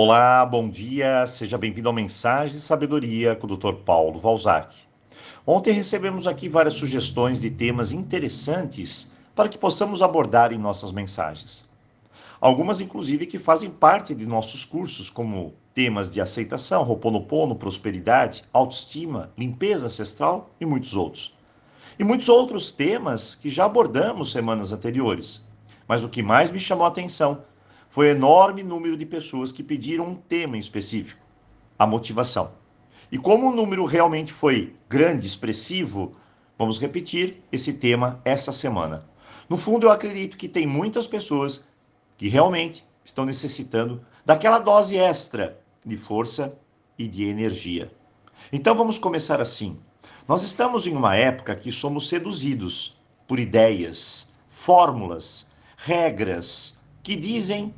Olá, bom dia, seja bem-vindo ao Mensagem de Sabedoria com o Dr. Paulo Valzac. Ontem recebemos aqui várias sugestões de temas interessantes para que possamos abordar em nossas mensagens. Algumas, inclusive, que fazem parte de nossos cursos, como temas de aceitação, roponopono, prosperidade, autoestima, limpeza ancestral e muitos outros. E muitos outros temas que já abordamos semanas anteriores. Mas o que mais me chamou a atenção foi o enorme número de pessoas que pediram um tema em específico, a motivação. E como o número realmente foi grande, expressivo, vamos repetir esse tema essa semana. No fundo, eu acredito que tem muitas pessoas que realmente estão necessitando daquela dose extra de força e de energia. Então vamos começar assim. Nós estamos em uma época que somos seduzidos por ideias, fórmulas, regras, que dizem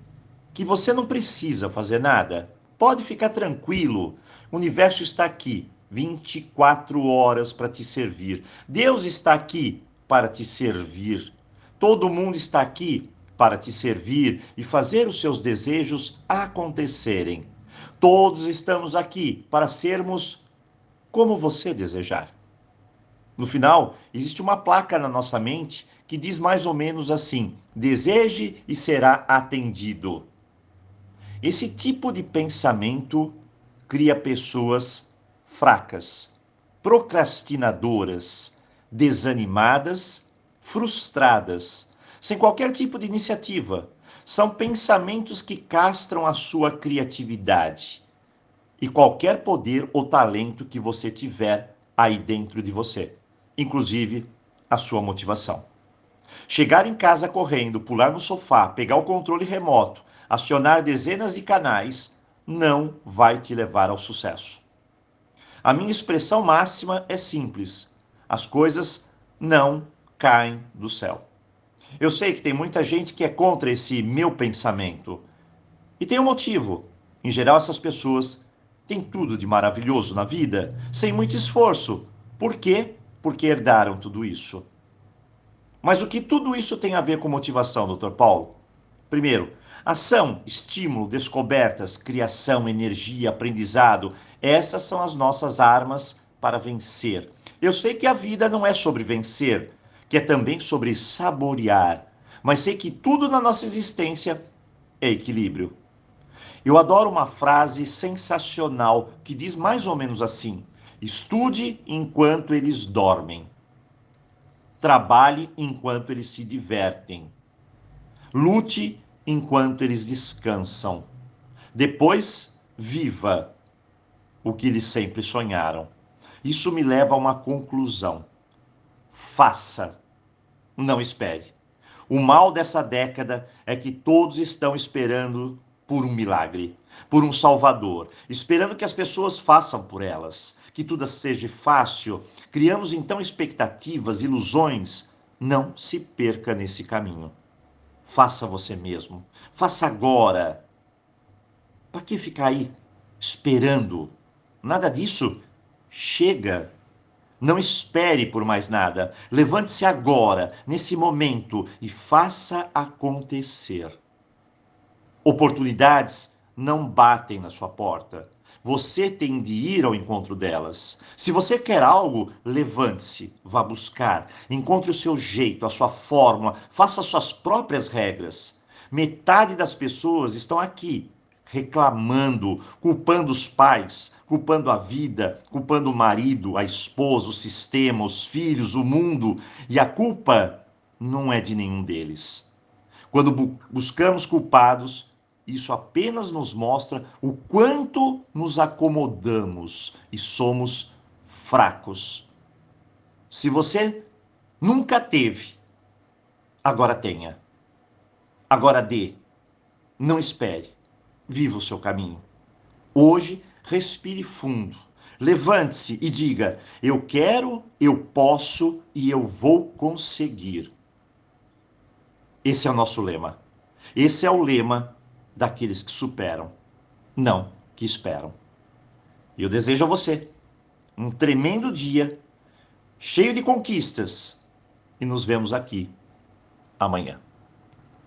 que você não precisa fazer nada. Pode ficar tranquilo. O universo está aqui 24 horas para te servir. Deus está aqui para te servir. Todo mundo está aqui para te servir e fazer os seus desejos acontecerem. Todos estamos aqui para sermos como você desejar. No final, existe uma placa na nossa mente que diz mais ou menos assim: deseje e será atendido. Esse tipo de pensamento cria pessoas fracas, procrastinadoras, desanimadas, frustradas, sem qualquer tipo de iniciativa. São pensamentos que castram a sua criatividade e qualquer poder ou talento que você tiver aí dentro de você, inclusive a sua motivação. Chegar em casa correndo, pular no sofá, pegar o controle remoto, acionar dezenas de canais, não vai te levar ao sucesso. A minha expressão máxima é simples: as coisas não caem do céu. Eu sei que tem muita gente que é contra esse meu pensamento. E tem um motivo. Em geral, essas pessoas têm tudo de maravilhoso na vida, sem muito esforço. Por quê? Porque herdaram tudo isso. Mas o que tudo isso tem a ver com motivação, doutor Paulo? Primeiro, ação, estímulo, descobertas, criação, energia, aprendizado. Essas são as nossas armas para vencer. Eu sei que a vida não é sobre vencer, que é também sobre saborear, mas sei que tudo na nossa existência é equilíbrio. Eu adoro uma frase sensacional que diz mais ou menos assim: estude enquanto eles dormem. Trabalhe enquanto eles se divertem. Lute enquanto eles descansam. Depois, viva o que eles sempre sonharam. Isso me leva a uma conclusão. Faça, não espere. O mal dessa década é que todos estão esperando por um milagre, por um salvador, esperando que as pessoas façam por elas que tudo seja fácil, criamos então expectativas, ilusões. Não se perca nesse caminho. Faça você mesmo. Faça agora. Para que ficar aí esperando? Nada disso. Chega. Não espere por mais nada. Levante-se agora, nesse momento, e faça acontecer. Oportunidades não batem na sua porta. Você tem de ir ao encontro delas. Se você quer algo, levante-se, vá buscar, encontre o seu jeito, a sua fórmula, faça suas próprias regras. Metade das pessoas estão aqui reclamando, culpando os pais, culpando a vida, culpando o marido, a esposa, o sistema, os filhos, o mundo, e a culpa não é de nenhum deles. Quando bu buscamos culpados, isso apenas nos mostra o quanto nos acomodamos e somos fracos. Se você nunca teve, agora tenha. Agora dê. Não espere. Viva o seu caminho. Hoje, respire fundo. Levante-se e diga: Eu quero, eu posso e eu vou conseguir. Esse é o nosso lema. Esse é o lema daqueles que superam, não que esperam. E eu desejo a você um tremendo dia, cheio de conquistas, e nos vemos aqui amanhã.